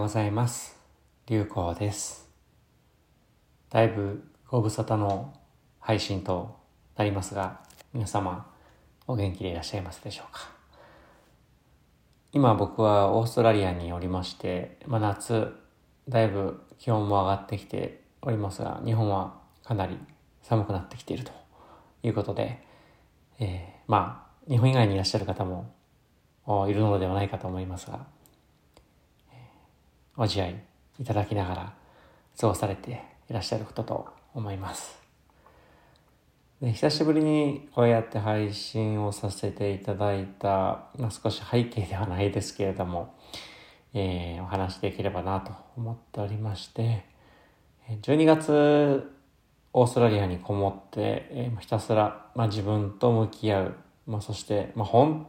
ございます。流行です。だいぶご無沙汰の配信となりますが、皆様お元気でいらっしゃいますでしょうか？今僕はオーストラリアにおりまして、まあ、夏、だいぶ気温も上がってきておりますが、日本はかなり寒くなってきているということで、えー、まあ、日本以外にいらっしゃる方もいるのではないかと思いますが、ご自愛いただきながら過ごされていらっしゃることと思います。で久しぶりにこうやって配信をさせていただいた、まあ、少し背景ではないですけれども、えー、お話できればなと思っておりまして、12月オーストラリアにこもって、えー、ひたすら、まあ、自分と向き合う、まあ、そして、まあ、本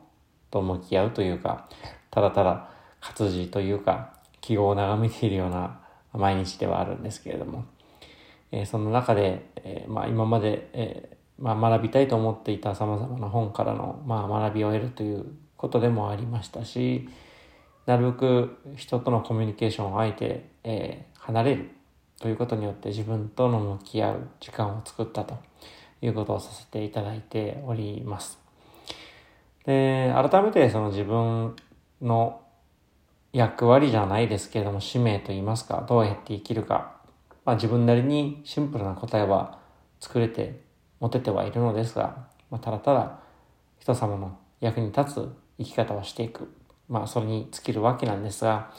と向き合うというか、ただただ活字というか、記号を眺めているような毎日ではあるんですけれども、えー、その中で、えー、まあ、今まで、え、まあ、学びたいと思っていた様々な本からの、まあ、学びを得るということでもありましたし、なるべく人とのコミュニケーションをあえて、え離れるということによって自分との向き合う時間を作ったということをさせていただいております。で、改めてその自分の役割じゃないですけれども、使命と言いますか、どうやって生きるか、まあ自分なりにシンプルな答えは作れて、持ててはいるのですが、まあただただ人様の役に立つ生き方をしていく。まあそれに尽きるわけなんですが、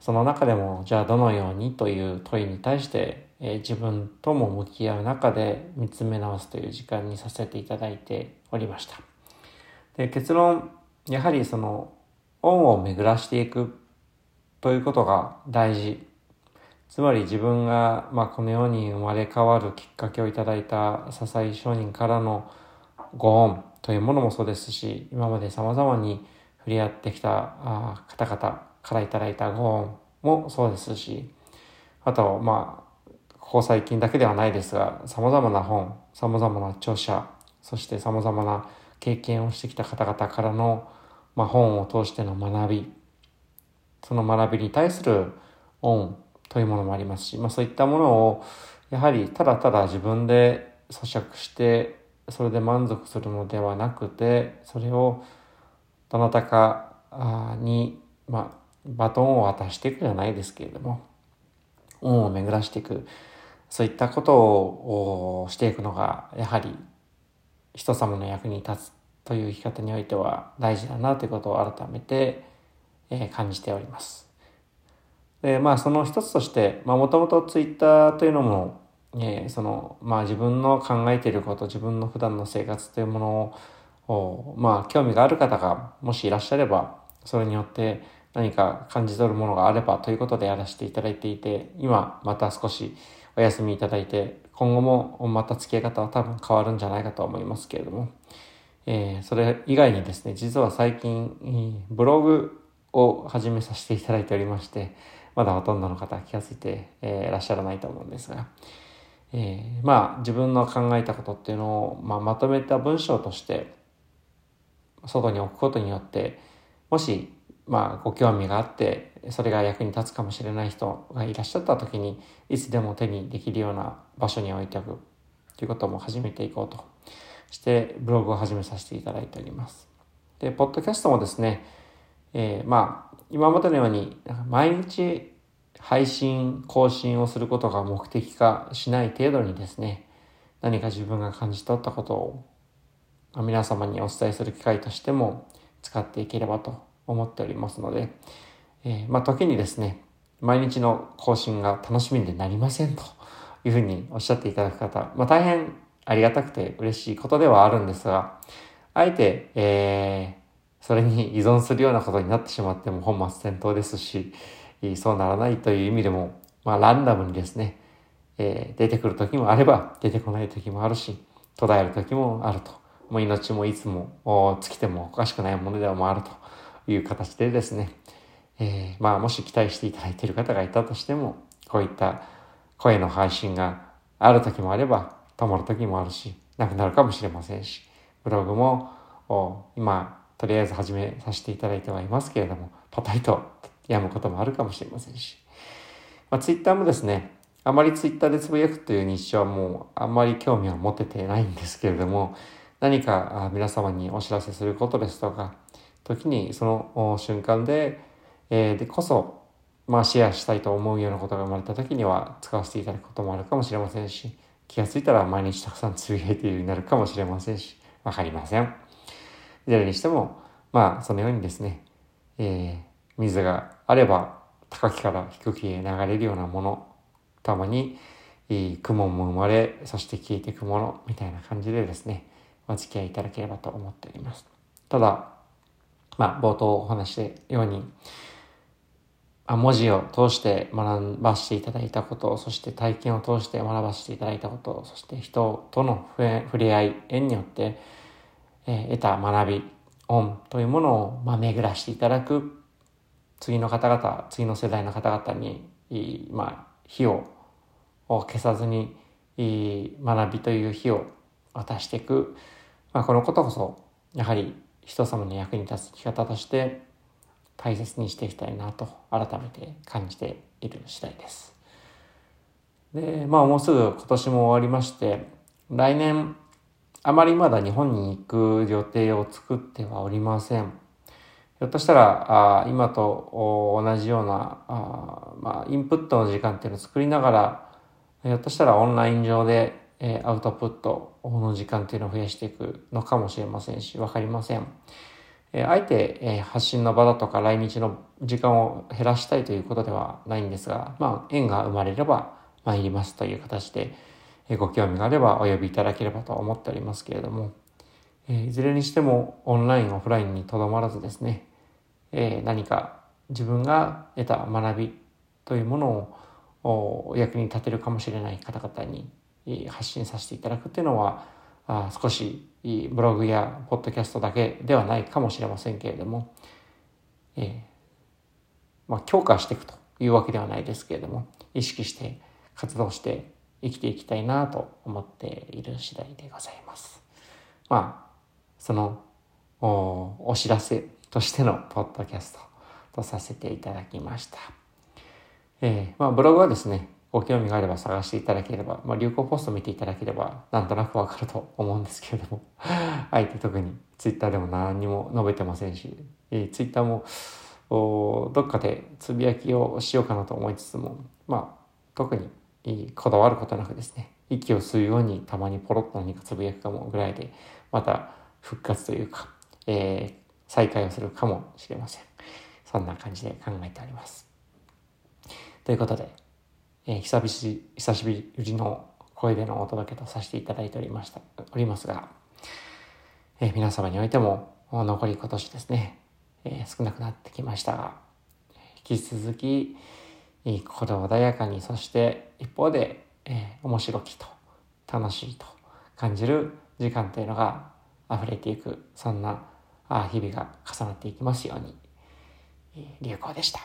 その中でも、じゃあどのようにという問いに対して、えー、自分とも向き合う中で見つめ直すという時間にさせていただいておりました。で結論、やはりその、恩を巡らしていくということが大事。つまり自分が、まあ、この世に生まれ変わるきっかけをいただいた笹井商人からのご恩というものもそうですし、今まで様々に触れ合ってきた方々からいただいたご恩もそうですし、あと、まあ、ここ最近だけではないですが、様々な本、様々な著者、そして様々な経験をしてきた方々からの、まあ、本を通しての学び、その学びに対する恩というものもありますし、まあそういったものを、やはりただただ自分で咀嚼して、それで満足するのではなくて、それをどなたかに、まあ、バトンを渡していくじゃないですけれども、恩を巡らしていく、そういったことをしていくのが、やはり人様の役に立つという生き方においては大事だなということを改めてえ感じております。で、まあその一つとして、まあもともとツイッターというのも、えー、その、まあ自分の考えていること、自分の普段の生活というものを、まあ興味がある方がもしいらっしゃれば、それによって何か感じ取るものがあればということでやらせていただいていて、今また少しお休みいただいて、今後もまた付き合い方は多分変わるんじゃないかと思いますけれども、えー、それ以外にですね、実は最近、ブログを始めさせていただいておりまして、まだほとんどの方は気がついて、えー、らっしゃらないと思うんですが、えー、まあ自分の考えたことっていうのを、まあ、まとめた文章として外に置くことによってもしまあご興味があってそれが役に立つかもしれない人がいらっしゃった時にいつでも手にできるような場所に置いておくということも始めていこうとしてブログを始めさせていただいております。で、ポッドキャストもですね、えー、まあ、今までのように、毎日配信、更新をすることが目的化しない程度にですね、何か自分が感じ取ったことを皆様にお伝えする機会としても使っていければと思っておりますので、えー、まあ時にですね、毎日の更新が楽しみでなりませんというふうにおっしゃっていただく方、まあ大変ありがたくて嬉しいことではあるんですが、あえて、え、それに依存するようなことになってしまっても本末転倒ですし、そうならないという意味でも、まあランダムにですね、えー、出てくる時もあれば出てこない時もあるし、途絶える時もあると。もう命もいつも尽きてもおかしくないものでもあるという形でですね、えー、まあもし期待していただいている方がいたとしても、こういった声の配信がある時もあれば止まる時もあるし、なくなるかもしれませんし、ブログも今とりあえず始めさせていただいてはいますけれども、パタリとやむこともあるかもしれませんし、まあ、ツイッターもですね、あまりツイッターでつぶやくという日常はもうあんまり興味は持ててないんですけれども、何か皆様にお知らせすることですとか、時にその瞬間で、えー、でこそ、まあシェアしたいと思うようなことが生まれた時には使わせていただくこともあるかもしれませんし、気がついたら毎日たくさんつぶやいているようになるかもしれませんし、わかりません。いずれにしても、まあそのようにですね、えー、水があれば高きから低きへ流れるようなもの、たまに、えー雲も生まれ、そして消えていくもの、みたいな感じでですね、お付き合いいただければと思っております。ただ、まあ、冒頭お話したように、あ文字を通して学ばせていただいたこと、そして体験を通して学ばせていただいたこと、そして人との触れ合い、縁によって、え、得た学び、恩というものを、ま、巡らしていただく、次の方々、次の世代の方々に、まあ、火を消さずに、学びという火を渡していく、まあ、このことこそ、やはり人様の役に立つ生き方として大切にしていきたいなと改めて感じている次第です。で、まあもうすぐ今年も終わりまして、来年あまりまだ日本に行く予定を作ってはおりません。ひょっとしたら、あ今と同じようなあ、まあ、インプットの時間っていうのを作りながら、ひょっとしたらオンライン上でえアウトプットの時間っていうのを増やしていくのかもしれませんし、わかりません。えあえて、え発信の場だとか来日の時間を減らしたいということではないんですが、まあ、縁が生まれれば参りますという形で、ご興味があればお呼びいただければと思っておりますけれども、えいずれにしてもオンライン、オフラインにとどまらずですね、え何か自分が得た学びというものをお役に立てるかもしれない方々に発信させていただくっていうのは、あ少しブログやポッドキャストだけではないかもしれませんけれども、えー、まあ、強化していくというわけではないですけれども、意識して活動して生きていきたいなと思っている次第でございます。まあ、そのおお知らせとしてのポッドキャストとさせていただきました。えー、まあ、ブログはですね、ご興味があれば探していただければ、まあ、流行ポスト見ていただければ、なんとなくわかると思うんですけれども、あえて特にツイッターでも何にも述べてませんし、えー、ツイッターもおどっかでつぶやきをしようかなと思いつつも、まあ、特にこだわることなくですね、息を吸うようにたまにポロッと何かつぶやくかもぐらいで、また復活というか、えー、再開をするかもしれません。そんな感じで考えております。ということで、えー、久々久しぶりの声でのお届けとさせていただいておりました、おりますが、えー、皆様においても残り今年ですね、えー、少なくなってきましたが、引き続き、心穏やかに、そして一方で、えー、面白きと楽しいと感じる時間というのが溢れていく、そんな日々が重なっていきますように、流行でした。